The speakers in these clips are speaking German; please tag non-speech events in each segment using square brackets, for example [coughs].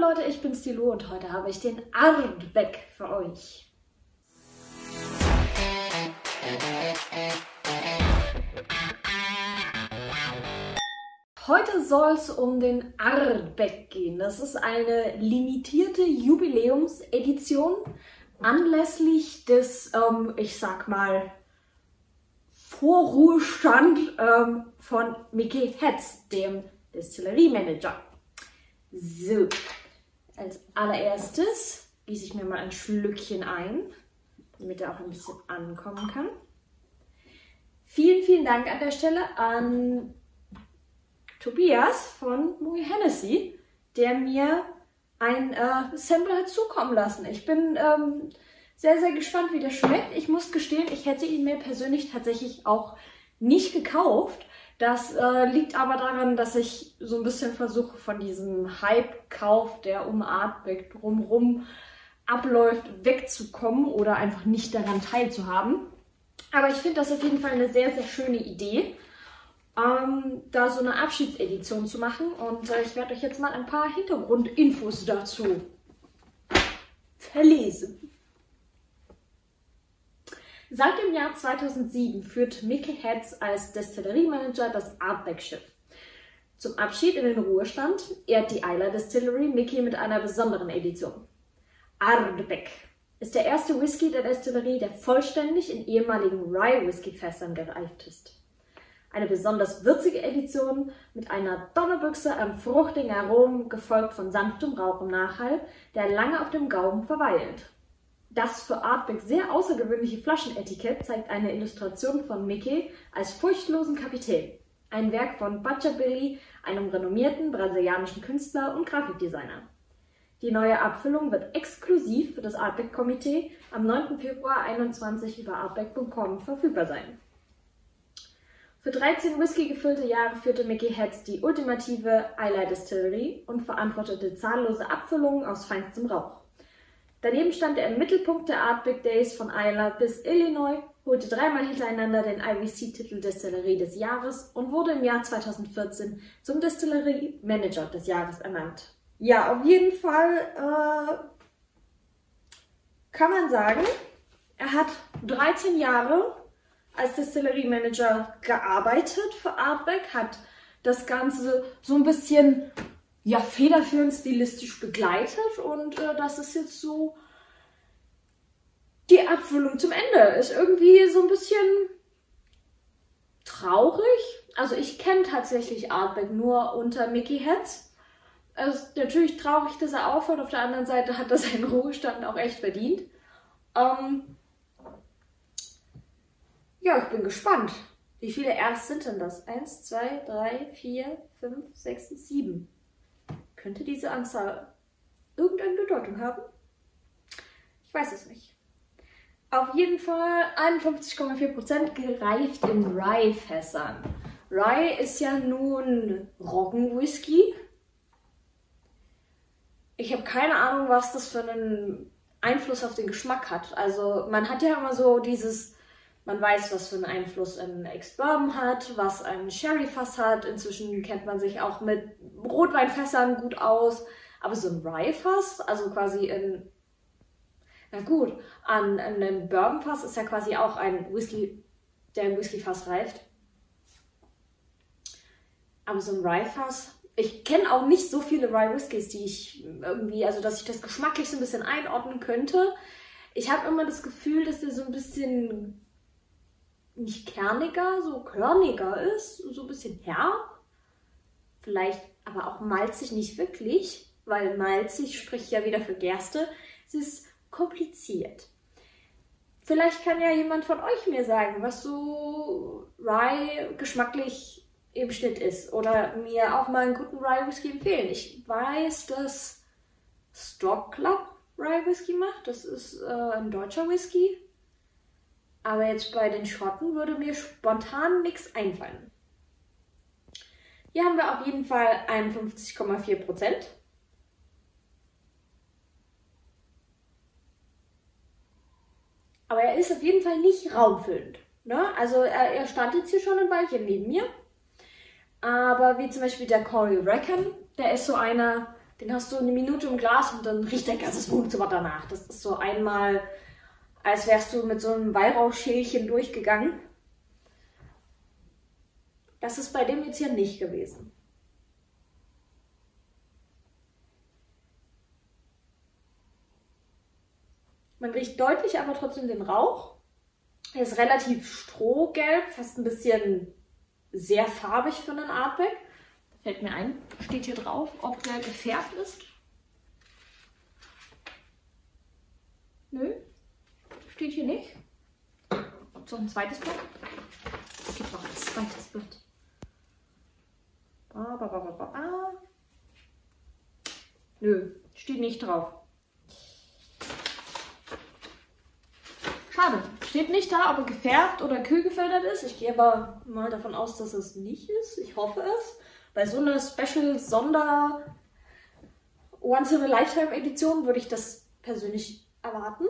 Leute, ich bin Stilu und heute habe ich den Ardbeck für euch. Heute soll es um den Ardbeck gehen. Das ist eine limitierte Jubiläumsedition anlässlich des, ähm, ich sag mal, Vorruhestand ähm, von Mickey Hetz, dem Distillery Manager. So, als allererstes gieße ich mir mal ein Schlückchen ein, damit er auch ein bisschen ankommen kann. Vielen, vielen Dank an der Stelle an Tobias von Moe Hennessy, der mir ein äh, Sample hat zukommen lassen. Ich bin ähm, sehr, sehr gespannt, wie der schmeckt. Ich muss gestehen, ich hätte ihn mir persönlich tatsächlich auch nicht gekauft. Das äh, liegt aber daran, dass ich so ein bisschen versuche, von diesem Hype-Kauf, der um Artback drumherum abläuft, wegzukommen oder einfach nicht daran teilzuhaben. Aber ich finde das auf jeden Fall eine sehr, sehr schöne Idee, ähm, da so eine Abschiedsedition zu machen. Und äh, ich werde euch jetzt mal ein paar Hintergrundinfos dazu verlesen. Seit dem Jahr 2007 führt Mickey Heads als Destilleriemanager das Artback-Schiff. Zum Abschied in den Ruhestand ehrt die Isla Distillery Mickey mit einer besonderen Edition. Ardbeg ist der erste Whisky der Destillerie, der vollständig in ehemaligen Rye-Whisky-Fässern gereift ist. Eine besonders würzige Edition mit einer Donnerbüchse am fruchtigen Aromen, gefolgt von sanftem Rauch im Nachhall, der lange auf dem Gaumen verweilt. Das für Artbeck sehr außergewöhnliche Flaschenetikett zeigt eine Illustration von Mickey als furchtlosen Kapitän. Ein Werk von Billy, einem renommierten brasilianischen Künstler und Grafikdesigner. Die neue Abfüllung wird exklusiv für das Artbeck-Komitee am 9. Februar 2021 über artbeck.com verfügbar sein. Für 13 Whisky gefüllte Jahre führte Mickey Heads die ultimative Isla Distillery und verantwortete zahllose Abfüllungen aus feinstem Rauch. Daneben stand er im Mittelpunkt der Art Big Days von Iowa bis Illinois, holte dreimal hintereinander den IWC-Titel Destillerie des Jahres und wurde im Jahr 2014 zum Destillerie Manager des Jahres ernannt. Ja, auf jeden Fall äh, kann man sagen, er hat 13 Jahre als Destillerie Manager gearbeitet für Artback, hat das Ganze so ein bisschen ja, federführend stilistisch begleitet und äh, das ist jetzt so die Abfüllung zum Ende. Ist irgendwie so ein bisschen traurig. Also ich kenne tatsächlich Artback nur unter Mickey Heads. Es ist natürlich traurig, dass er aufhört. Auf der anderen Seite hat er seinen Ruhestand auch echt verdient. Ähm ja, ich bin gespannt. Wie viele R's sind denn das? Eins, zwei, drei, vier, fünf, sechs, sieben. Könnte diese Anzahl irgendeine Bedeutung haben? Ich weiß es nicht. Auf jeden Fall 51,4% gereift in Rye-Fässern. Rye ist ja nun Roggenwhisky. Ich habe keine Ahnung, was das für einen Einfluss auf den Geschmack hat. Also man hat ja immer so dieses man weiß, was für einen Einfluss ein Ex-Bourbon hat, was ein Sherry-Fass hat. Inzwischen kennt man sich auch mit Rotweinfässern gut aus. Aber so ein Rye-Fass, also quasi in, na gut, an, an einem Bourbon-Fass ist ja quasi auch ein Whisky, der im Whisky-Fass reift. Aber so ein Rye-Fass, ich kenne auch nicht so viele Rye-Whiskys, die ich irgendwie, also dass ich das geschmacklich so ein bisschen einordnen könnte. Ich habe immer das Gefühl, dass der so ein bisschen nicht kerniger, so körniger ist, so ein bisschen herb. Vielleicht aber auch malzig nicht wirklich, weil malzig spricht ja wieder für Gerste. Es ist kompliziert. Vielleicht kann ja jemand von euch mir sagen, was so Rye geschmacklich im Schnitt ist. Oder mir auch mal einen guten Rye Whisky empfehlen. Ich weiß, dass Stock Club Rye Whisky macht. Das ist äh, ein deutscher Whisky. Aber jetzt bei den Schotten würde mir spontan nichts einfallen. Hier haben wir auf jeden Fall 51,4 Prozent. Aber er ist auf jeden Fall nicht raumfüllend. Ne? Also er, er stand jetzt hier schon ein Weilchen neben mir. Aber wie zum Beispiel der Corey Reckon, der ist so einer, den hast du eine Minute im Glas und dann riecht dein ganzes Wohnzimmer danach. Das ist so einmal, als wärst du mit so einem Weihrauchschälchen durchgegangen. Das ist bei dem jetzt hier nicht gewesen. Man riecht deutlich aber trotzdem den Rauch. Er ist relativ strohgelb, fast ein bisschen sehr farbig für einen Artback. Fällt mir ein, steht hier drauf, ob der gefärbt ist. Nö, steht hier nicht. So ein zweites Blatt. Es gibt noch ein zweites Blatt. Ba, ba, ba. Nö, steht nicht drauf. Schade. Steht nicht da, ob er gefärbt oder kühl gefiltert ist. Ich gehe aber mal davon aus, dass es nicht ist. Ich hoffe es. Bei so einer Special Sonder Once in a Lifetime Edition würde ich das persönlich erwarten.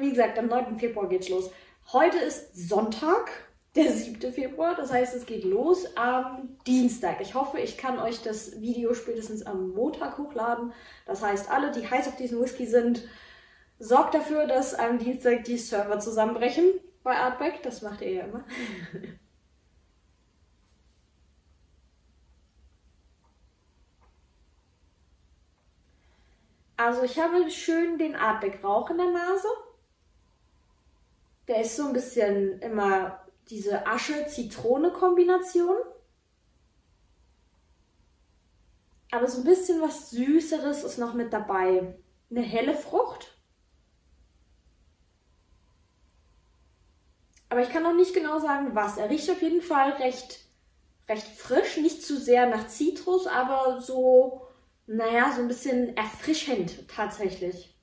Wie gesagt, am 9. Februar geht's los. Heute ist Sonntag, [laughs] der 7. Februar. Das heißt, es geht los am Dienstag. Ich hoffe, ich kann euch das Video spätestens am Montag hochladen. Das heißt, alle, die heiß auf diesen Whisky sind, sorgt dafür, dass am Dienstag die Server zusammenbrechen bei Artback. Das macht ihr ja immer. [laughs] Also ich habe schön den Artback-Rauch in der Nase. Der ist so ein bisschen immer diese Asche-Zitrone-Kombination. Aber so ein bisschen was Süßeres ist noch mit dabei. Eine helle Frucht. Aber ich kann noch nicht genau sagen, was. Er riecht auf jeden Fall recht, recht frisch, nicht zu sehr nach Zitrus, aber so naja, so ein bisschen erfrischend tatsächlich.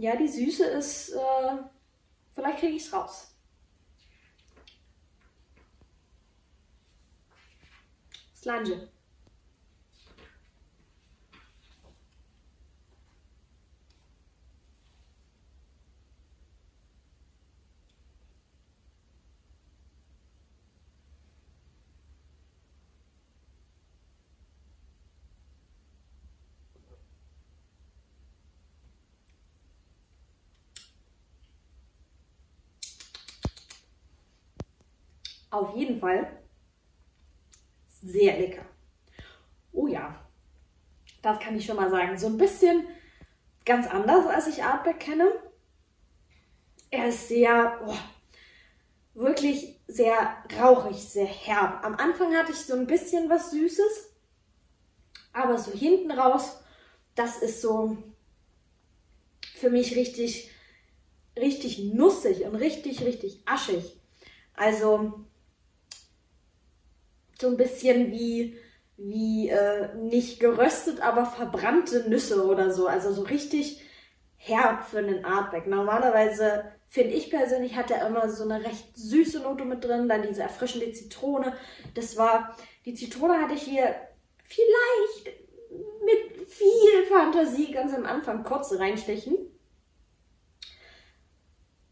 Ja, die Süße ist, äh, vielleicht kriege ich es raus. Slange. Auf jeden Fall sehr lecker. Oh ja, das kann ich schon mal sagen. So ein bisschen ganz anders, als ich Artback kenne. Er ist sehr, oh, wirklich sehr rauchig, sehr herb. Am Anfang hatte ich so ein bisschen was Süßes, aber so hinten raus, das ist so für mich richtig, richtig nussig und richtig, richtig aschig. Also so ein bisschen wie, wie äh, nicht geröstet, aber verbrannte Nüsse oder so. Also so richtig herb für einen Artback. Normalerweise finde ich persönlich hat er immer so eine recht süße Note mit drin, dann diese erfrischende Zitrone. Das war, die Zitrone hatte ich hier vielleicht mit viel Fantasie ganz am Anfang kurz reinstechen.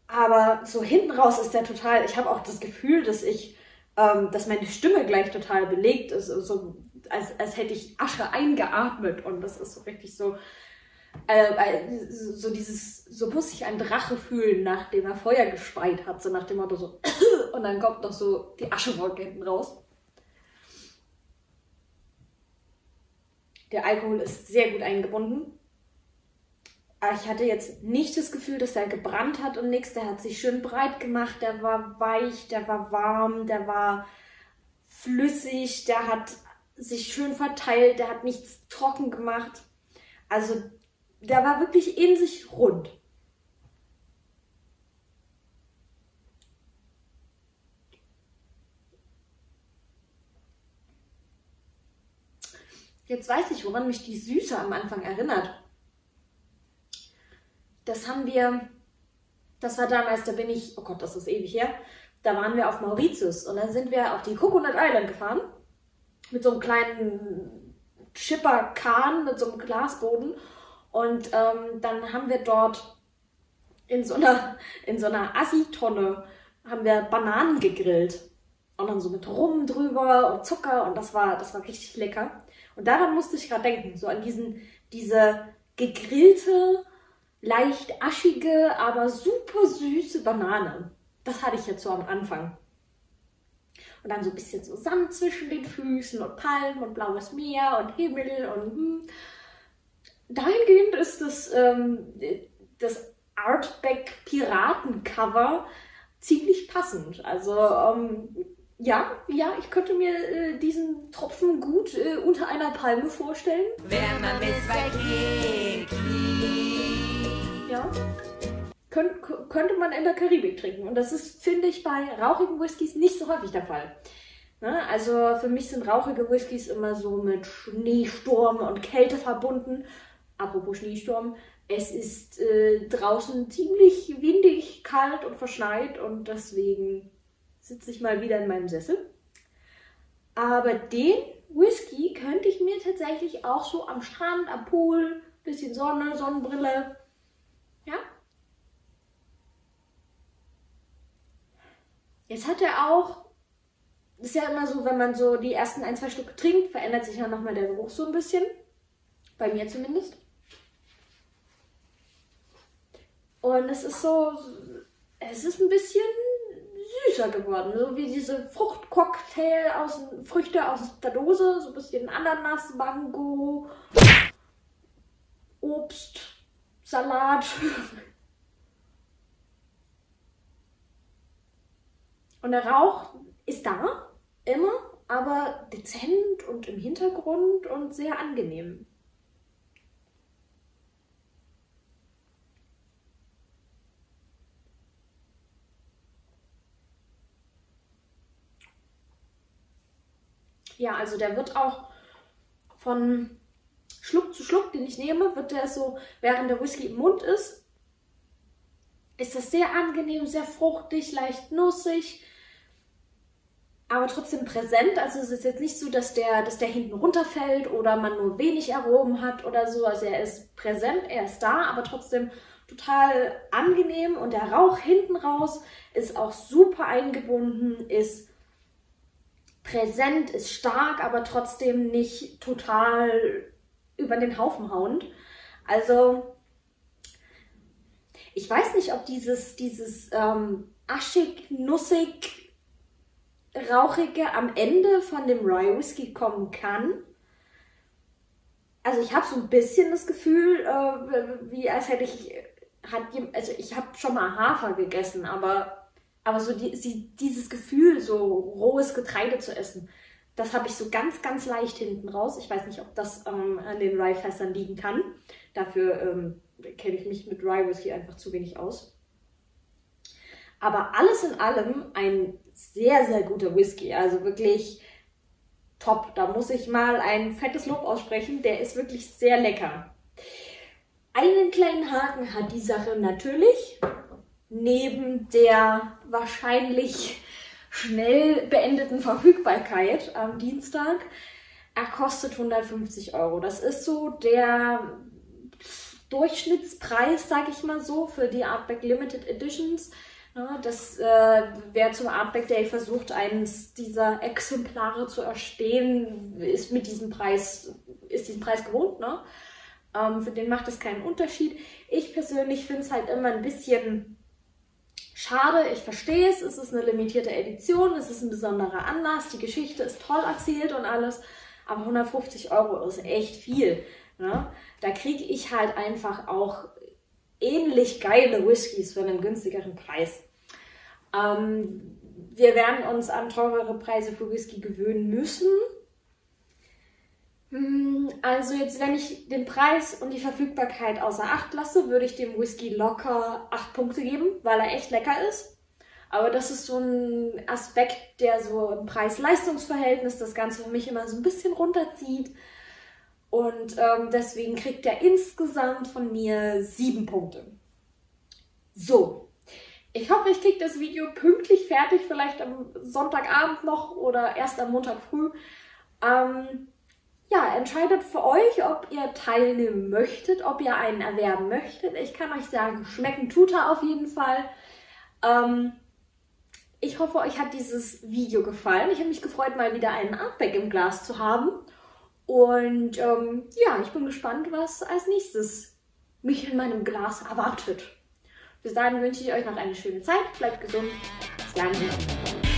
Aber so hinten raus ist der total, ich habe auch das Gefühl, dass ich ähm, dass meine Stimme gleich total belegt ist, so als, als hätte ich Asche eingeatmet und das ist so richtig so, äh, äh, so dieses, so muss sich ein Drache fühlen, nachdem er Feuer gespeit hat, so nach dem Motto so, [coughs] und dann kommt noch so die Aschewolke hinten raus. Der Alkohol ist sehr gut eingebunden. Aber ich hatte jetzt nicht das Gefühl, dass er gebrannt hat und nichts. Der hat sich schön breit gemacht, der war weich, der war warm, der war flüssig, der hat sich schön verteilt, der hat nichts trocken gemacht. Also der war wirklich in sich rund. Jetzt weiß ich, woran mich die Süße am Anfang erinnert das haben wir, das war damals, da bin ich, oh Gott, das ist ewig her, da waren wir auf Mauritius und dann sind wir auf die Coconut Island gefahren mit so einem kleinen Chipper-Kahn mit so einem Glasboden und ähm, dann haben wir dort in so einer, in so einer Assi-Tonne haben wir Bananen gegrillt. Und dann so mit Rum drüber und Zucker und das war, das war richtig lecker. Und daran musste ich gerade denken, so an diesen, diese gegrillte, leicht aschige, aber super süße Banane. Das hatte ich jetzt so am Anfang. Und dann so ein bisschen so Sand zwischen den Füßen und Palmen und blaues Meer und Himmel und hm. dahingehend ist das, ähm, das Artback Piraten-Cover ziemlich passend. Also ähm, ja, ja, ich könnte mir äh, diesen Tropfen gut äh, unter einer Palme vorstellen. Wenn man Ja. Könnt, könnte man in der Karibik trinken. Und das ist, finde ich, bei rauchigen Whiskys nicht so häufig der Fall. Ne? Also für mich sind rauchige Whiskys immer so mit Schneesturm und Kälte verbunden. Apropos Schneesturm, es ist äh, draußen ziemlich windig, kalt und verschneit und deswegen sitze ich mal wieder in meinem Sessel. Aber den Whisky könnte ich mir tatsächlich auch so am Strand, am Pool, bisschen Sonne, Sonnenbrille, ja. Jetzt hat er auch, ist ja immer so, wenn man so die ersten ein, zwei Stücke trinkt, verändert sich ja nochmal der Geruch so ein bisschen. Bei mir zumindest. Und es ist so, es ist ein bisschen süßer geworden. So wie diese Fruchtcocktail aus Früchte aus der Dose, so ein bisschen Ananas, Mango, Obst, Salat. Und der Rauch ist da, immer, aber dezent und im Hintergrund und sehr angenehm. Ja, also der wird auch von Schluck zu Schluck, den ich nehme, wird der so, während der Whisky im Mund ist, ist das sehr angenehm, sehr fruchtig, leicht nussig, aber trotzdem präsent. Also es ist jetzt nicht so, dass der, dass der hinten runterfällt oder man nur wenig Aromen hat oder so. Also er ist präsent, er ist da, aber trotzdem total angenehm und der Rauch hinten raus ist auch super eingebunden, ist präsent, ist stark, aber trotzdem nicht total über den Haufen hauend. Also ich weiß nicht, ob dieses, dieses ähm, aschig, nussig, rauchige am Ende von dem Rye Whisky kommen kann. Also ich habe so ein bisschen das Gefühl, äh, wie als hätte ich, hat, also ich habe schon mal Hafer gegessen, aber aber so die, sie, dieses Gefühl, so rohes Getreide zu essen, das habe ich so ganz, ganz leicht hinten raus. Ich weiß nicht, ob das ähm, an den Rye-Fässern liegen kann. Dafür ähm, kenne ich mich mit Rye Whisky einfach zu wenig aus. Aber alles in allem ein sehr, sehr guter Whisky. Also wirklich top. Da muss ich mal ein fettes Lob aussprechen. Der ist wirklich sehr lecker. Einen kleinen Haken hat die Sache natürlich neben der wahrscheinlich schnell beendeten Verfügbarkeit am Dienstag. Er kostet 150 Euro. Das ist so der Durchschnittspreis, sag ich mal so, für die Artback Limited Editions. Das äh, wer zum Artback Day versucht, eines dieser Exemplare zu erstehen, ist mit diesem Preis, ist diesen Preis gewohnt. Ne? Ähm, für den macht es keinen Unterschied. Ich persönlich finde es halt immer ein bisschen Schade, ich verstehe es, es ist eine limitierte Edition, es ist ein besonderer Anlass, die Geschichte ist toll erzählt und alles, aber 150 Euro ist echt viel. Ne? Da kriege ich halt einfach auch ähnlich geile Whiskys für einen günstigeren Preis. Ähm, wir werden uns an teurere Preise für Whisky gewöhnen müssen. Hm, also jetzt, wenn ich den Preis und die Verfügbarkeit außer Acht lasse, würde ich dem Whisky locker acht Punkte geben, weil er echt lecker ist. Aber das ist so ein Aspekt, der so im Preis-Leistungs-Verhältnis das Ganze für mich immer so ein bisschen runterzieht. Und ähm, deswegen kriegt er insgesamt von mir sieben Punkte. So, ich hoffe, ich kriege das Video pünktlich fertig, vielleicht am Sonntagabend noch oder erst am Montag früh. Ähm, ja, entscheidet für euch, ob ihr teilnehmen möchtet, ob ihr einen erwerben möchtet. Ich kann euch sagen, schmecken tut er auf jeden Fall. Ähm, Ich hoffe, euch hat dieses Video gefallen. Ich habe mich gefreut, mal wieder einen Artback im Glas zu haben. Und ähm, ja, ich bin gespannt, was als nächstes mich in meinem Glas erwartet. Bis dahin wünsche ich euch noch eine schöne Zeit. Bleibt gesund. Bis dann.